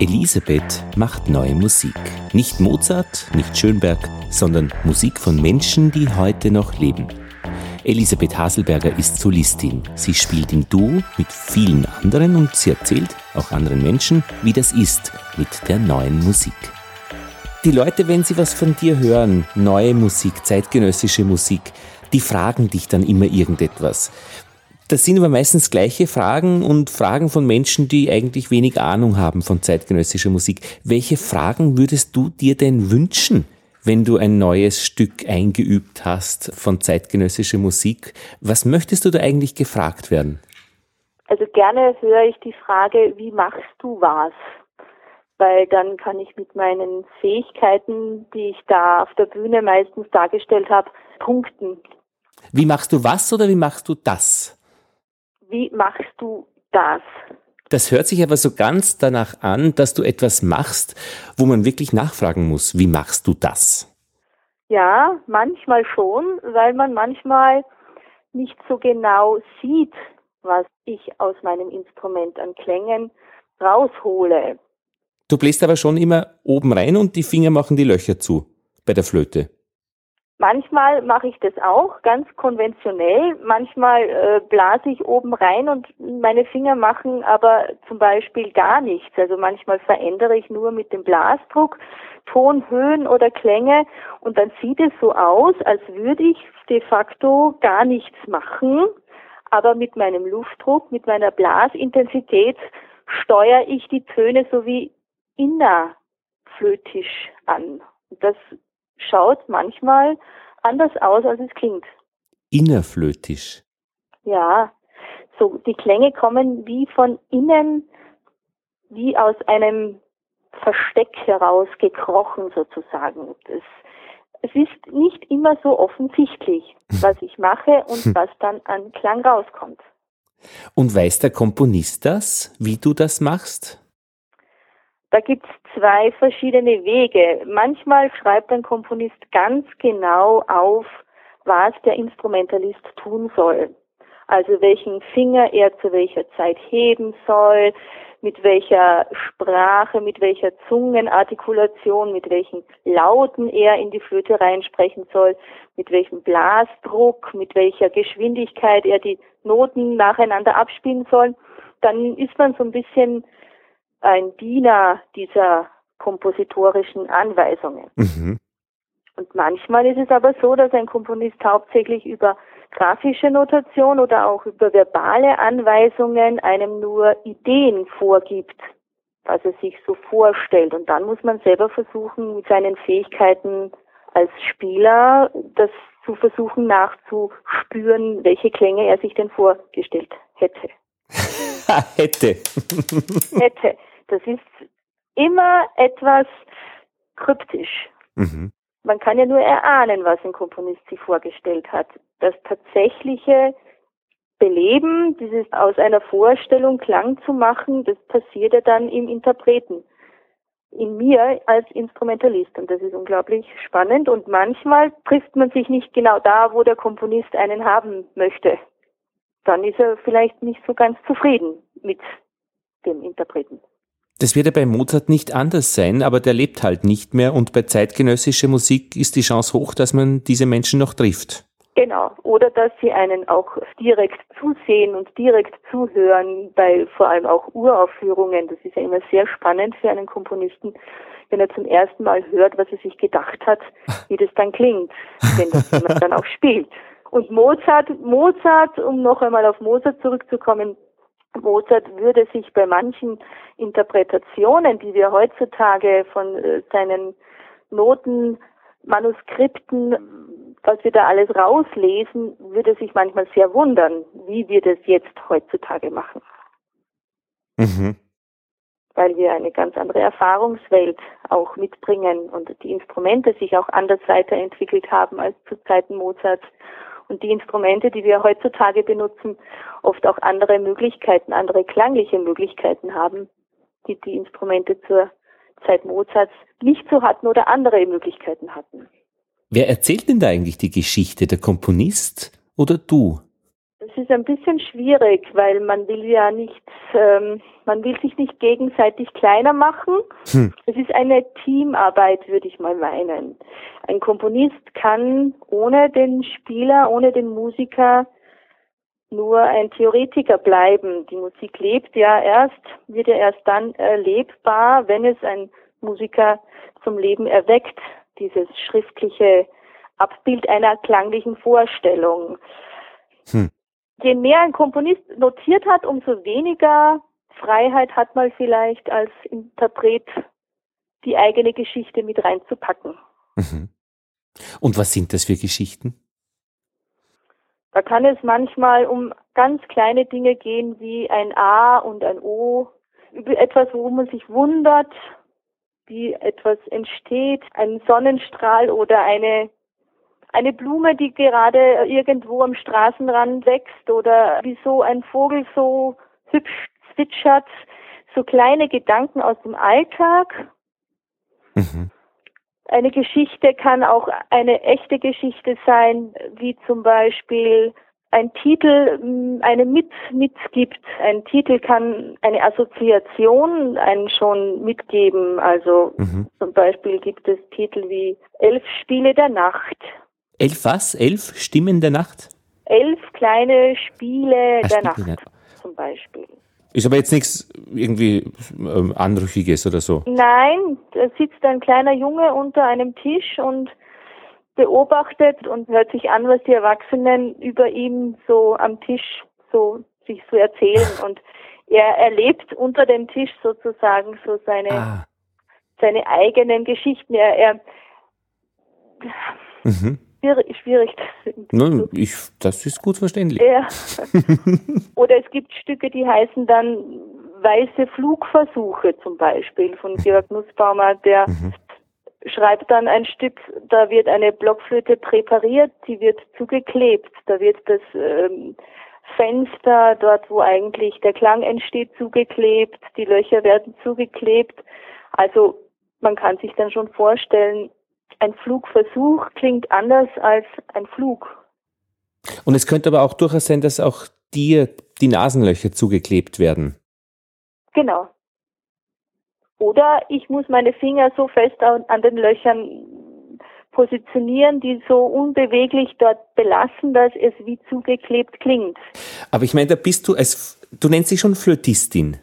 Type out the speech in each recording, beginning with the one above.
Elisabeth macht neue Musik. Nicht Mozart, nicht Schönberg, sondern Musik von Menschen, die heute noch leben. Elisabeth Haselberger ist Solistin. Sie spielt im Duo mit vielen anderen und sie erzählt auch anderen Menschen, wie das ist mit der neuen Musik. Die Leute, wenn sie was von dir hören, neue Musik, zeitgenössische Musik, die fragen dich dann immer irgendetwas. Das sind aber meistens gleiche Fragen und Fragen von Menschen, die eigentlich wenig Ahnung haben von zeitgenössischer Musik. Welche Fragen würdest du dir denn wünschen, wenn du ein neues Stück eingeübt hast von zeitgenössischer Musik? Was möchtest du da eigentlich gefragt werden? Also gerne höre ich die Frage, wie machst du was? Weil dann kann ich mit meinen Fähigkeiten, die ich da auf der Bühne meistens dargestellt habe, punkten. Wie machst du was oder wie machst du das? Wie machst du das? Das hört sich aber so ganz danach an, dass du etwas machst, wo man wirklich nachfragen muss. Wie machst du das? Ja, manchmal schon, weil man manchmal nicht so genau sieht, was ich aus meinem Instrument an Klängen raushole. Du bläst aber schon immer oben rein und die Finger machen die Löcher zu bei der Flöte. Manchmal mache ich das auch ganz konventionell. Manchmal äh, blase ich oben rein und meine Finger machen aber zum Beispiel gar nichts. Also manchmal verändere ich nur mit dem Blasdruck Tonhöhen oder Klänge und dann sieht es so aus, als würde ich de facto gar nichts machen. Aber mit meinem Luftdruck, mit meiner Blasintensität steuere ich die Töne so wie innerflötisch an. Das schaut manchmal anders aus, als es klingt. Innerflötisch. Ja, so die Klänge kommen wie von innen, wie aus einem Versteck heraus gekrochen sozusagen. Das, es ist nicht immer so offensichtlich, was ich mache und was dann an Klang rauskommt. Und weiß der Komponist das, wie du das machst? Da gibt's zwei verschiedene Wege. Manchmal schreibt ein Komponist ganz genau auf, was der Instrumentalist tun soll. Also welchen Finger er zu welcher Zeit heben soll, mit welcher Sprache, mit welcher Zungenartikulation, mit welchen Lauten er in die Flöte reinsprechen soll, mit welchem Blasdruck, mit welcher Geschwindigkeit er die Noten nacheinander abspielen soll. Dann ist man so ein bisschen ein Diener dieser kompositorischen Anweisungen. Mhm. Und manchmal ist es aber so, dass ein Komponist hauptsächlich über grafische Notation oder auch über verbale Anweisungen einem nur Ideen vorgibt, was er sich so vorstellt. Und dann muss man selber versuchen, mit seinen Fähigkeiten als Spieler das zu versuchen nachzuspüren, welche Klänge er sich denn vorgestellt hätte. hätte. hätte. Das ist immer etwas kryptisch. Mhm. Man kann ja nur erahnen, was ein Komponist sich vorgestellt hat. Das tatsächliche Beleben, dieses aus einer Vorstellung Klang zu machen, das passiert ja dann im Interpreten, in mir als Instrumentalist. Und das ist unglaublich spannend. Und manchmal trifft man sich nicht genau da, wo der Komponist einen haben möchte. Dann ist er vielleicht nicht so ganz zufrieden mit dem Interpreten. Das wird ja bei Mozart nicht anders sein, aber der lebt halt nicht mehr und bei zeitgenössischer Musik ist die Chance hoch, dass man diese Menschen noch trifft. Genau. Oder dass sie einen auch direkt zusehen und direkt zuhören bei vor allem auch Uraufführungen. Das ist ja immer sehr spannend für einen Komponisten, wenn er zum ersten Mal hört, was er sich gedacht hat, wie das dann klingt, wenn das jemand dann auch spielt. Und Mozart, Mozart, um noch einmal auf Mozart zurückzukommen, Mozart würde sich bei manchen Interpretationen, die wir heutzutage von äh, seinen Noten, Manuskripten, was wir da alles rauslesen, würde sich manchmal sehr wundern, wie wir das jetzt heutzutage machen. Mhm. Weil wir eine ganz andere Erfahrungswelt auch mitbringen und die Instrumente sich auch anders weiterentwickelt haben als zu Zeiten Mozarts und die Instrumente, die wir heutzutage benutzen, oft auch andere Möglichkeiten, andere klangliche Möglichkeiten haben, die die Instrumente zur Zeit Mozarts nicht so hatten oder andere Möglichkeiten hatten. Wer erzählt denn da eigentlich die Geschichte, der Komponist oder du? Das ist ein bisschen schwierig, weil man will ja nicht, ähm, Man will sich nicht gegenseitig kleiner machen. Hm. Es ist eine Teamarbeit, würde ich mal meinen. Ein Komponist kann ohne den Spieler, ohne den Musiker nur ein Theoretiker bleiben. Die Musik lebt ja erst, wird ja erst dann erlebbar, wenn es ein Musiker zum Leben erweckt, dieses schriftliche Abbild einer klanglichen Vorstellung. Hm. Je mehr ein Komponist notiert hat, umso weniger Freiheit hat man vielleicht als Interpret die eigene Geschichte mit reinzupacken. Mhm. Und was sind das für Geschichten? Da kann es manchmal um ganz kleine Dinge gehen wie ein A und ein O, über etwas, wo man sich wundert, wie etwas entsteht, ein Sonnenstrahl oder eine eine Blume, die gerade irgendwo am Straßenrand wächst oder wieso ein Vogel so hübsch zwitschert, so kleine Gedanken aus dem Alltag. Mhm. Eine Geschichte kann auch eine echte Geschichte sein, wie zum Beispiel ein Titel mm, eine mit mitgibt. Ein Titel kann eine Assoziation einen schon mitgeben. Also mhm. zum Beispiel gibt es Titel wie Elf Spiele der Nacht. Elf was? Elf Stimmen der Nacht? Elf kleine Spiele ah, der Nacht zum Beispiel. Ist aber jetzt nichts irgendwie ähm, Anrüchiges oder so. Nein, da sitzt ein kleiner Junge unter einem Tisch und beobachtet und hört sich an, was die Erwachsenen über ihn so am Tisch so sich so erzählen und er erlebt unter dem Tisch sozusagen so seine ah. seine eigenen Geschichten. Er, er mhm. Schwierig, schwierig ich, das ist gut verständlich. Ja. Oder es gibt Stücke, die heißen dann Weiße Flugversuche zum Beispiel von Georg Nussbaumer, der mhm schreibt dann ein Stück, da wird eine Blockflöte präpariert, die wird zugeklebt, da wird das ähm, Fenster, dort wo eigentlich der Klang entsteht, zugeklebt, die Löcher werden zugeklebt. Also man kann sich dann schon vorstellen, ein Flugversuch klingt anders als ein Flug. Und es könnte aber auch durchaus sein, dass auch dir die Nasenlöcher zugeklebt werden. Genau. Oder ich muss meine Finger so fest an, den Löchern positionieren, die so unbeweglich dort belassen, dass es wie zugeklebt klingt. Aber ich meine, da bist du als, du nennst dich schon Flötistin.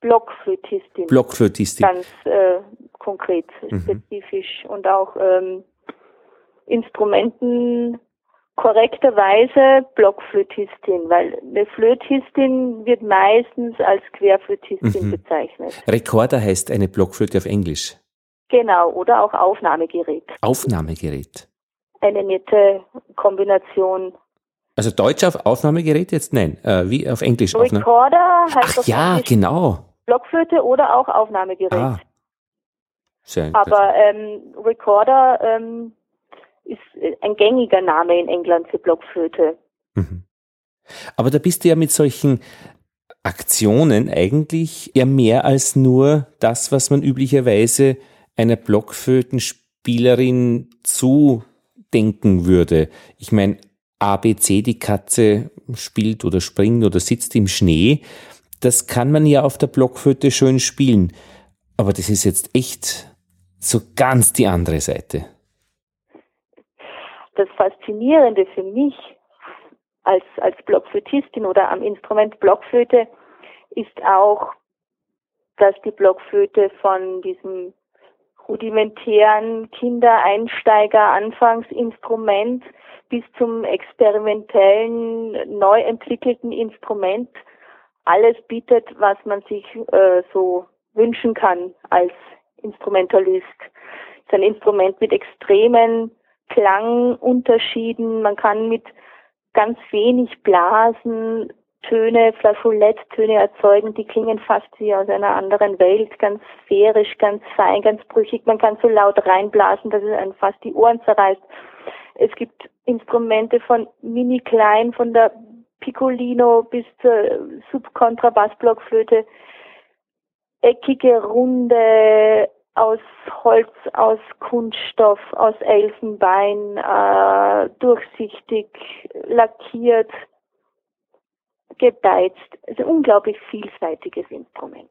Blockflötistin. Blockflötistin. Ganz äh, konkret, mhm. spezifisch und auch ähm, Instrumenten korrekterweise Blockflötistin, weil eine Flötistin wird meistens als Querflötistin mhm. bezeichnet. Rekorder heißt eine Blockflöte auf Englisch. Genau, oder auch Aufnahmegerät. Aufnahmegerät. Eine nette Kombination. Also Deutsch auf Aufnahmegerät jetzt? Nein, äh, wie auf Englisch? Recorder heißt Ach ja, Englisch genau. Blockflöte oder auch Aufnahmegerät. Ah. Sehr Aber ähm, Recorder ähm, ist äh, ein gängiger Name in England für Blockflöte. Mhm. Aber da bist du ja mit solchen Aktionen eigentlich eher mehr als nur das, was man üblicherweise einer Blockflötenspielerin zudenken würde. Ich meine, ABC, die Katze spielt oder springt oder sitzt im Schnee, das kann man ja auf der Blockflöte schön spielen. Aber das ist jetzt echt so ganz die andere Seite. Das Faszinierende für mich als, als Blockflötistin oder am Instrument Blockflöte ist auch, dass die Blockflöte von diesem rudimentären Kindereinsteiger-Anfangsinstrument bis zum experimentellen, neu entwickelten Instrument alles bietet, was man sich äh, so wünschen kann als Instrumentalist. Es ist ein Instrument mit extremen Klangunterschieden. Man kann mit ganz wenig Blasen Töne, Flageoletttöne erzeugen, die klingen fast wie aus einer anderen Welt, ganz sphärisch, ganz fein, ganz brüchig. Man kann so laut reinblasen, dass es einem fast die Ohren zerreißt. Es gibt Instrumente von mini klein, von der Piccolino bis zur Subkontrabassblockflöte, eckige, runde, aus Holz, aus Kunststoff, aus Elfenbein, äh, durchsichtig, lackiert, gebeizt. Ein unglaublich vielseitiges Instrument.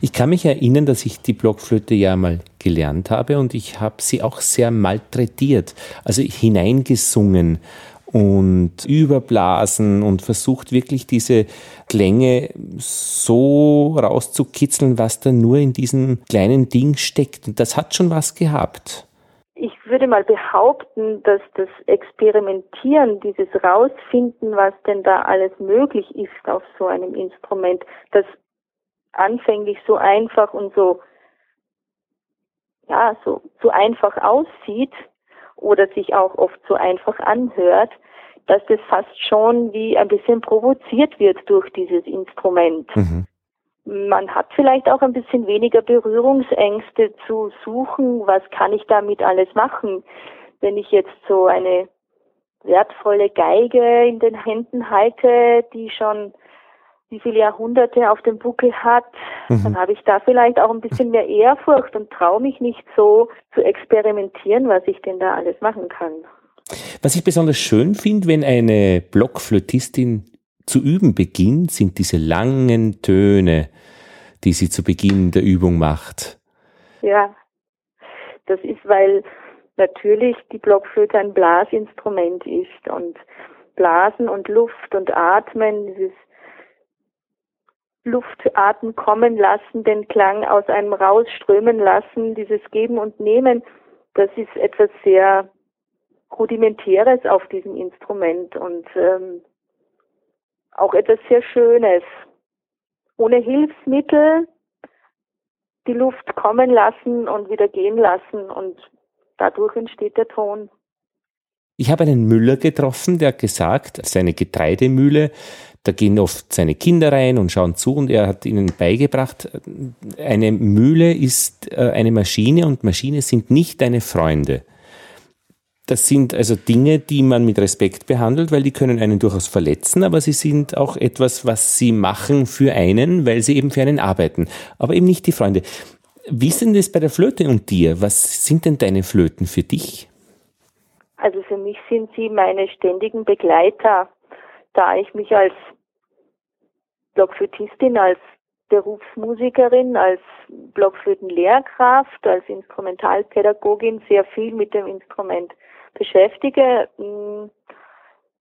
Ich kann mich erinnern, dass ich die Blockflöte ja mal gelernt habe und ich habe sie auch sehr malträtiert, also hineingesungen und überblasen und versucht wirklich diese Klänge so rauszukitzeln, was da nur in diesem kleinen Ding steckt. Und das hat schon was gehabt. Ich würde mal behaupten, dass das Experimentieren, dieses Rausfinden, was denn da alles möglich ist auf so einem Instrument, das anfänglich so einfach und so, ja, so, so einfach aussieht oder sich auch oft so einfach anhört, dass das fast schon wie ein bisschen provoziert wird durch dieses Instrument. Mhm. Man hat vielleicht auch ein bisschen weniger Berührungsängste zu suchen, was kann ich damit alles machen. Wenn ich jetzt so eine wertvolle Geige in den Händen halte, die schon wie viele Jahrhunderte auf dem Buckel hat, mhm. dann habe ich da vielleicht auch ein bisschen mehr Ehrfurcht und traue mich nicht so zu experimentieren, was ich denn da alles machen kann. Was ich besonders schön finde, wenn eine Blockflötistin zu üben beginnt, sind diese langen Töne, die sie zu Beginn der Übung macht. Ja, das ist, weil natürlich die Blockflöte ein Blasinstrument ist und Blasen und Luft und Atmen, dieses Luftatmen kommen lassen, den Klang aus einem rausströmen lassen, dieses Geben und Nehmen, das ist etwas sehr Rudimentäres auf diesem Instrument und ähm, auch etwas sehr Schönes. Ohne Hilfsmittel die Luft kommen lassen und wieder gehen lassen und dadurch entsteht der Ton. Ich habe einen Müller getroffen, der hat gesagt, seine Getreidemühle, da gehen oft seine Kinder rein und schauen zu und er hat ihnen beigebracht, eine Mühle ist äh, eine Maschine und Maschine sind nicht deine Freunde. Das sind also Dinge, die man mit Respekt behandelt, weil die können einen durchaus verletzen, aber sie sind auch etwas, was sie machen für einen, weil sie eben für einen arbeiten, aber eben nicht die Freunde. Wie ist denn das bei der Flöte und dir? Was sind denn deine Flöten für dich? Also für mich sind sie meine ständigen Begleiter, da ich mich als Blockflötistin, als Berufsmusikerin, als Blockflötenlehrkraft, als Instrumentalpädagogin sehr viel mit dem Instrument beschäftige, mm,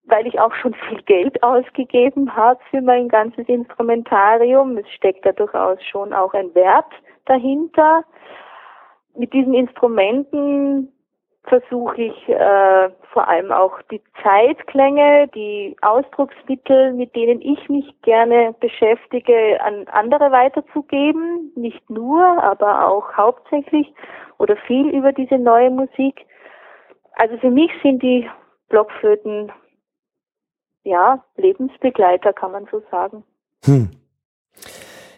weil ich auch schon viel Geld ausgegeben habe für mein ganzes Instrumentarium. Es steckt da durchaus schon auch ein Wert dahinter. Mit diesen Instrumenten versuche ich äh, vor allem auch die Zeitklänge, die Ausdrucksmittel, mit denen ich mich gerne beschäftige, an andere weiterzugeben. Nicht nur, aber auch hauptsächlich oder viel über diese neue Musik. Also für mich sind die Blockflöten ja Lebensbegleiter, kann man so sagen. Hm.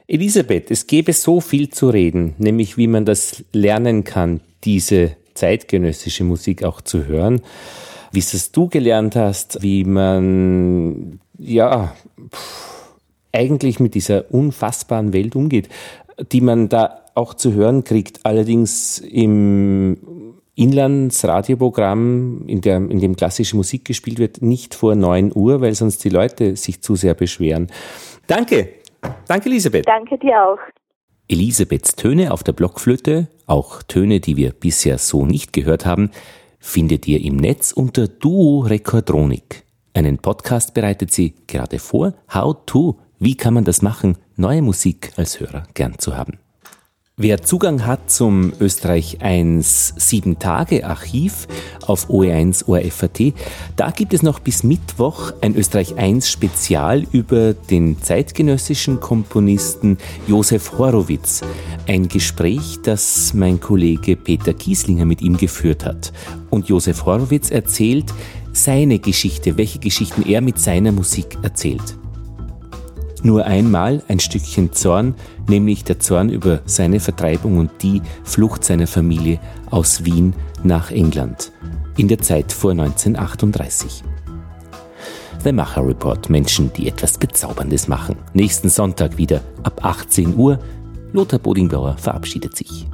Elisabeth, es gäbe so viel zu reden, nämlich wie man das lernen kann, diese zeitgenössische Musik auch zu hören. Wie es du gelernt hast, wie man ja eigentlich mit dieser unfassbaren Welt umgeht, die man da auch zu hören kriegt, allerdings im Inlandsradioprogramm, in, der, in dem klassische Musik gespielt wird, nicht vor 9 Uhr, weil sonst die Leute sich zu sehr beschweren. Danke. Danke, Elisabeth. Danke dir auch. Elisabeths Töne auf der Blockflöte, auch Töne, die wir bisher so nicht gehört haben, findet ihr im Netz unter Duo Rekordronik. Einen Podcast bereitet sie gerade vor. How to? Wie kann man das machen, neue Musik als Hörer gern zu haben? Wer Zugang hat zum Österreich 1 7 Tage Archiv auf OE1 ORFAT, da gibt es noch bis Mittwoch ein Österreich 1 Spezial über den zeitgenössischen Komponisten Josef Horowitz. Ein Gespräch, das mein Kollege Peter Kieslinger mit ihm geführt hat. Und Josef Horowitz erzählt seine Geschichte, welche Geschichten er mit seiner Musik erzählt. Nur einmal ein Stückchen Zorn, nämlich der Zorn über seine Vertreibung und die Flucht seiner Familie aus Wien nach England in der Zeit vor 1938. The Macher Report, Menschen, die etwas Bezauberndes machen. Nächsten Sonntag wieder ab 18 Uhr. Lothar Bodingbauer verabschiedet sich.